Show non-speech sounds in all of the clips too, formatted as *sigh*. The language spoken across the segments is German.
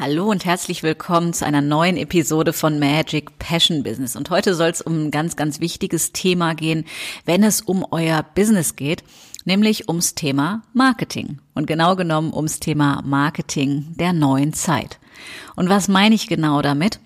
Hallo und herzlich willkommen zu einer neuen Episode von Magic Passion Business. Und heute soll es um ein ganz, ganz wichtiges Thema gehen, wenn es um euer Business geht, nämlich ums Thema Marketing. Und genau genommen ums Thema Marketing der neuen Zeit. Und was meine ich genau damit?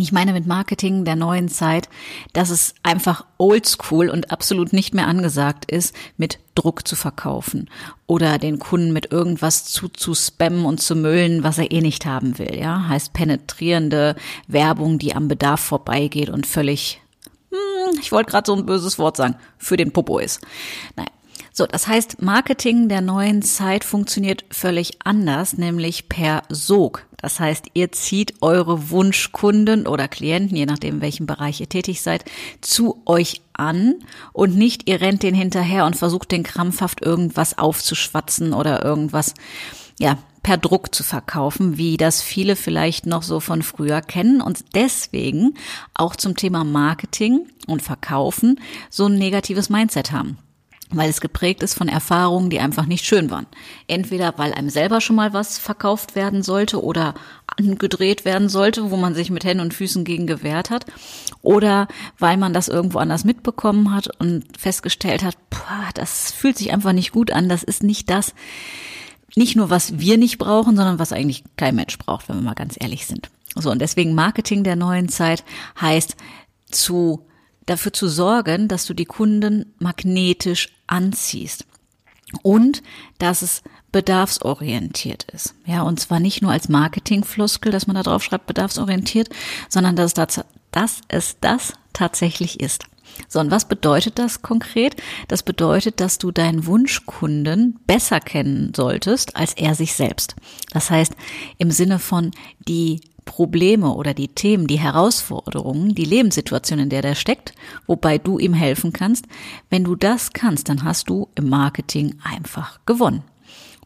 Ich meine mit Marketing der neuen Zeit, dass es einfach oldschool und absolut nicht mehr angesagt ist, mit Druck zu verkaufen oder den Kunden mit irgendwas zu, zu spammen und zu müllen, was er eh nicht haben will. Ja, heißt penetrierende Werbung, die am Bedarf vorbeigeht und völlig, hm, ich wollte gerade so ein böses Wort sagen, für den Popo ist. Nein. So, das heißt, Marketing der neuen Zeit funktioniert völlig anders, nämlich per Sog. Das heißt, ihr zieht eure Wunschkunden oder Klienten, je nachdem, in welchem Bereich ihr tätig seid, zu euch an und nicht ihr rennt den hinterher und versucht den krampfhaft irgendwas aufzuschwatzen oder irgendwas, ja, per Druck zu verkaufen, wie das viele vielleicht noch so von früher kennen und deswegen auch zum Thema Marketing und Verkaufen so ein negatives Mindset haben weil es geprägt ist von Erfahrungen, die einfach nicht schön waren. Entweder weil einem selber schon mal was verkauft werden sollte oder angedreht werden sollte, wo man sich mit Händen und Füßen gegen gewehrt hat, oder weil man das irgendwo anders mitbekommen hat und festgestellt hat, boah, das fühlt sich einfach nicht gut an, das ist nicht das, nicht nur was wir nicht brauchen, sondern was eigentlich kein Mensch braucht, wenn wir mal ganz ehrlich sind. So, und deswegen Marketing der neuen Zeit heißt zu dafür zu sorgen, dass du die Kunden magnetisch anziehst und dass es bedarfsorientiert ist. Ja, und zwar nicht nur als Marketingfloskel, dass man da drauf schreibt, bedarfsorientiert, sondern dass, das, dass es das tatsächlich ist. So, und was bedeutet das konkret? Das bedeutet, dass du deinen Wunschkunden besser kennen solltest als er sich selbst. Das heißt, im Sinne von die Probleme oder die Themen, die Herausforderungen, die Lebenssituation, in der der steckt, wobei du ihm helfen kannst. Wenn du das kannst, dann hast du im Marketing einfach gewonnen.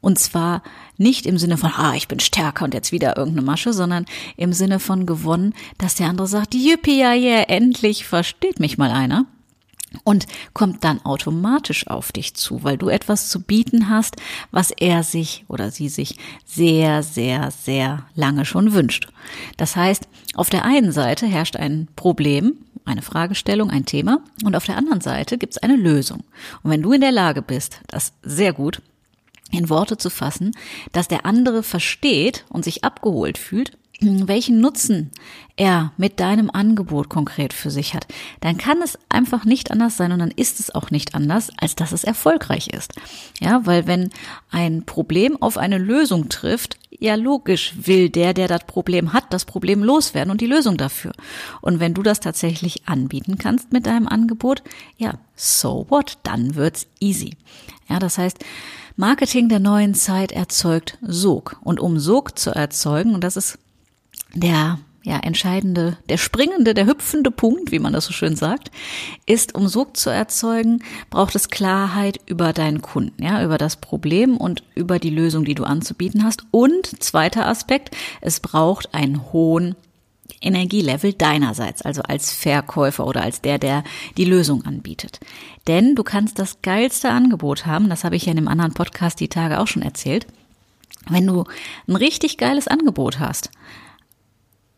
Und zwar nicht im Sinne von, ah, ich bin stärker und jetzt wieder irgendeine Masche, sondern im Sinne von gewonnen, dass der andere sagt, yippie, ja, yeah, endlich versteht mich mal einer und kommt dann automatisch auf dich zu, weil du etwas zu bieten hast, was er sich oder sie sich sehr, sehr, sehr lange schon wünscht. Das heißt, auf der einen Seite herrscht ein Problem, eine Fragestellung, ein Thema und auf der anderen Seite gibt es eine Lösung. Und wenn du in der Lage bist, das sehr gut in Worte zu fassen, dass der andere versteht und sich abgeholt fühlt, welchen Nutzen er mit deinem Angebot konkret für sich hat, dann kann es einfach nicht anders sein und dann ist es auch nicht anders, als dass es erfolgreich ist. Ja, weil wenn ein Problem auf eine Lösung trifft, ja logisch will der, der das Problem hat, das Problem loswerden und die Lösung dafür. Und wenn du das tatsächlich anbieten kannst mit deinem Angebot, ja, so what, dann wird's easy. Ja, das heißt, Marketing der neuen Zeit erzeugt Sog. Und um Sog zu erzeugen, und das ist der ja, entscheidende, der springende, der hüpfende Punkt, wie man das so schön sagt, ist, um Sog zu erzeugen, braucht es Klarheit über deinen Kunden, ja, über das Problem und über die Lösung, die du anzubieten hast. Und zweiter Aspekt, es braucht einen hohen Energielevel deinerseits, also als Verkäufer oder als der, der die Lösung anbietet. Denn du kannst das geilste Angebot haben, das habe ich ja in einem anderen Podcast die Tage auch schon erzählt, wenn du ein richtig geiles Angebot hast,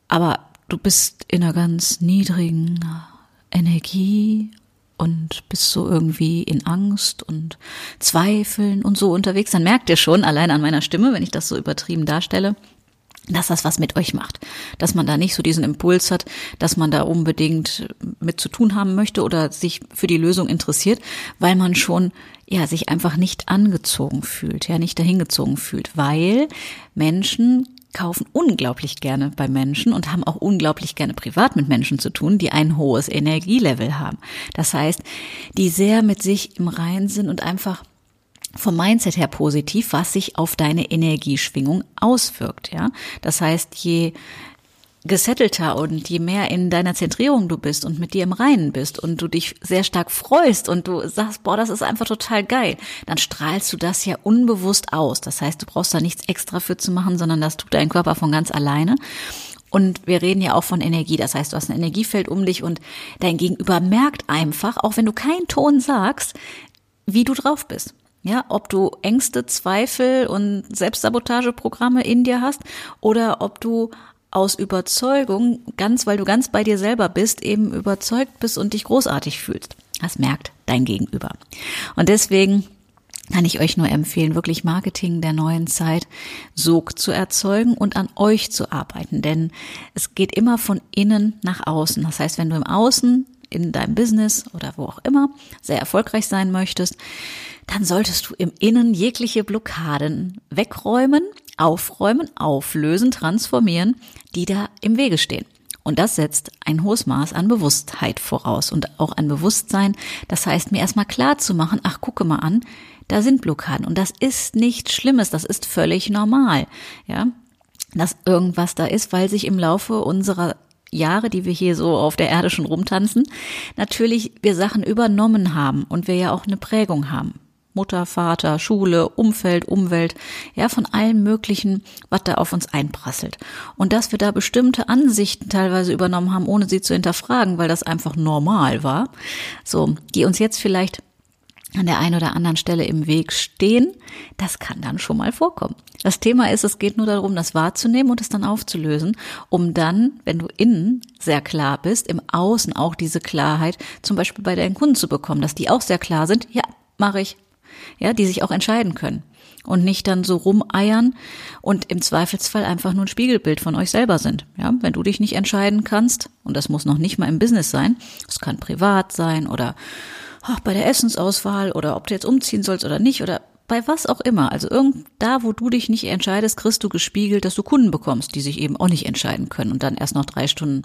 aber du bist in einer ganz niedrigen Energie und bist so irgendwie in Angst und Zweifeln und so unterwegs, dann merkt ihr schon allein an meiner Stimme, wenn ich das so übertrieben darstelle, dass das was mit euch macht. Dass man da nicht so diesen Impuls hat, dass man da unbedingt mit zu tun haben möchte oder sich für die Lösung interessiert, weil man schon, ja, sich einfach nicht angezogen fühlt, ja, nicht dahingezogen fühlt, weil Menschen kaufen unglaublich gerne bei Menschen und haben auch unglaublich gerne privat mit Menschen zu tun, die ein hohes Energielevel haben. Das heißt, die sehr mit sich im Reinen sind und einfach vom Mindset her positiv, was sich auf deine Energieschwingung auswirkt, ja. Das heißt, je gesettelter und je mehr in deiner Zentrierung du bist und mit dir im Reinen bist und du dich sehr stark freust und du sagst, boah, das ist einfach total geil, dann strahlst du das ja unbewusst aus. Das heißt, du brauchst da nichts extra für zu machen, sondern das tut dein Körper von ganz alleine. Und wir reden ja auch von Energie. Das heißt, du hast ein Energiefeld um dich und dein Gegenüber merkt einfach, auch wenn du keinen Ton sagst, wie du drauf bist. Ja, ob du Ängste, Zweifel und Selbstsabotageprogramme in dir hast oder ob du aus Überzeugung, ganz weil du ganz bei dir selber bist, eben überzeugt bist und dich großartig fühlst. Das merkt dein Gegenüber. Und deswegen kann ich euch nur empfehlen, wirklich Marketing der neuen Zeit Sog zu erzeugen und an euch zu arbeiten. Denn es geht immer von innen nach außen. Das heißt, wenn du im Außen, in deinem Business oder wo auch immer sehr erfolgreich sein möchtest, dann solltest du im Innen jegliche Blockaden wegräumen, aufräumen, auflösen, transformieren, die da im Wege stehen. Und das setzt ein hohes Maß an Bewusstheit voraus und auch an Bewusstsein. Das heißt, mir erstmal klar zu machen, ach, gucke mal an, da sind Blockaden. Und das ist nichts Schlimmes, das ist völlig normal. Ja, dass irgendwas da ist, weil sich im Laufe unserer Jahre, die wir hier so auf der Erde schon rumtanzen, natürlich wir Sachen übernommen haben und wir ja auch eine Prägung haben. Mutter, Vater, Schule, Umfeld, Umwelt, ja, von allem Möglichen, was da auf uns einprasselt. Und dass wir da bestimmte Ansichten teilweise übernommen haben, ohne sie zu hinterfragen, weil das einfach normal war, so, die uns jetzt vielleicht an der einen oder anderen Stelle im Weg stehen, das kann dann schon mal vorkommen. Das Thema ist, es geht nur darum, das wahrzunehmen und es dann aufzulösen, um dann, wenn du innen sehr klar bist, im Außen auch diese Klarheit zum Beispiel bei deinen Kunden zu bekommen, dass die auch sehr klar sind, ja, mache ich, ja, die sich auch entscheiden können und nicht dann so rumeiern und im Zweifelsfall einfach nur ein Spiegelbild von euch selber sind. Ja, wenn du dich nicht entscheiden kannst, und das muss noch nicht mal im Business sein, es kann privat sein oder ach, bei der Essensauswahl oder ob du jetzt umziehen sollst oder nicht oder bei was auch immer. Also irgend da, wo du dich nicht entscheidest, kriegst du gespiegelt, dass du Kunden bekommst, die sich eben auch nicht entscheiden können und dann erst noch drei Stunden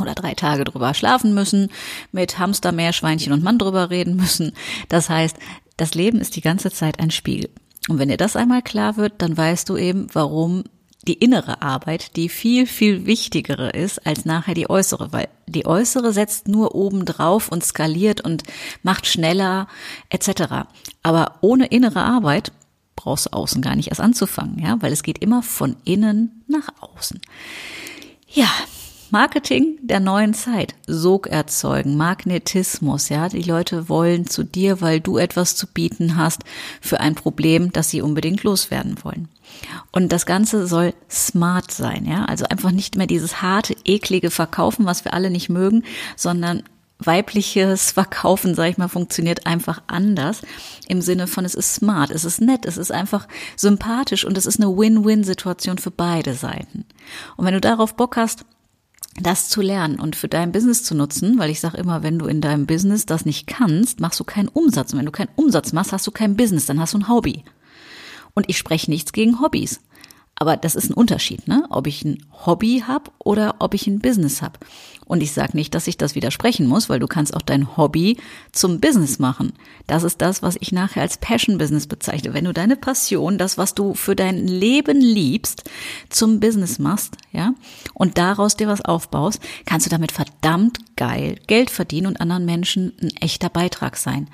oder drei Tage drüber schlafen müssen, mit Hamster, Meerschweinchen und Mann drüber reden müssen. Das heißt, das Leben ist die ganze Zeit ein Spiegel. Und wenn dir das einmal klar wird, dann weißt du eben, warum die innere Arbeit die viel, viel wichtigere ist als nachher die äußere, weil die äußere setzt nur oben drauf und skaliert und macht schneller etc. Aber ohne innere Arbeit brauchst du außen gar nicht erst anzufangen, ja, weil es geht immer von innen nach außen. Ja, Marketing der neuen Zeit, Sog erzeugen, Magnetismus, ja, die Leute wollen zu dir, weil du etwas zu bieten hast für ein Problem, das sie unbedingt loswerden wollen. Und das Ganze soll smart sein, ja, also einfach nicht mehr dieses harte, eklige Verkaufen, was wir alle nicht mögen, sondern weibliches *laughs* Verkaufen, sag ich mal, funktioniert einfach anders im Sinne von es ist smart, es ist nett, es ist einfach sympathisch und es ist eine Win-Win-Situation für beide Seiten. Und wenn du darauf Bock hast, das zu lernen und für dein Business zu nutzen, weil ich sage immer, wenn du in deinem Business das nicht kannst, machst du keinen Umsatz. Und wenn du keinen Umsatz machst, hast du kein Business, dann hast du ein Hobby. Und ich spreche nichts gegen Hobbys. Aber das ist ein Unterschied, ne? Ob ich ein Hobby habe oder ob ich ein Business habe. Und ich sage nicht, dass ich das widersprechen muss, weil du kannst auch dein Hobby zum Business machen. Das ist das, was ich nachher als Passion Business bezeichne. Wenn du deine Passion, das, was du für dein Leben liebst, zum Business machst, ja, und daraus dir was aufbaust, kannst du damit verdammt geil Geld verdienen und anderen Menschen ein echter Beitrag sein.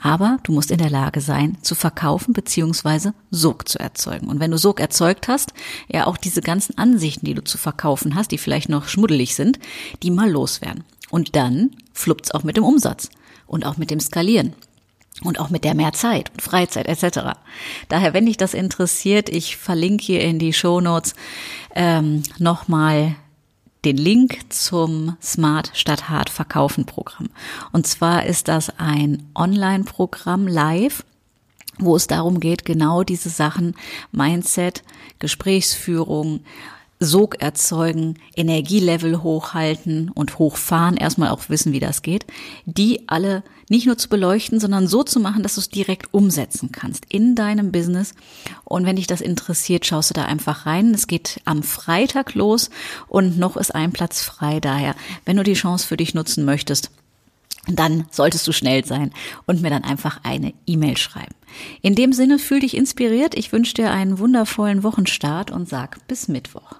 Aber du musst in der Lage sein, zu verkaufen beziehungsweise Sog zu erzeugen. Und wenn du Sog erzeugt hast, ja auch diese ganzen Ansichten, die du zu verkaufen hast, die vielleicht noch schmuddelig sind, die mal loswerden. Und dann fluppt's auch mit dem Umsatz und auch mit dem Skalieren und auch mit der mehr Zeit und Freizeit etc. Daher, wenn dich das interessiert, ich verlinke hier in die Show Notes ähm, nochmal den Link zum Smart statt Hart Verkaufen Programm. Und zwar ist das ein Online-Programm live, wo es darum geht, genau diese Sachen Mindset, Gesprächsführung, Sog erzeugen, Energielevel hochhalten und hochfahren, erstmal auch wissen, wie das geht, die alle nicht nur zu beleuchten, sondern so zu machen, dass du es direkt umsetzen kannst in deinem Business. Und wenn dich das interessiert, schaust du da einfach rein. Es geht am Freitag los und noch ist ein Platz frei. Daher, wenn du die Chance für dich nutzen möchtest, dann solltest du schnell sein und mir dann einfach eine E-Mail schreiben. In dem Sinne, fühl dich inspiriert. Ich wünsche dir einen wundervollen Wochenstart und sag bis Mittwoch.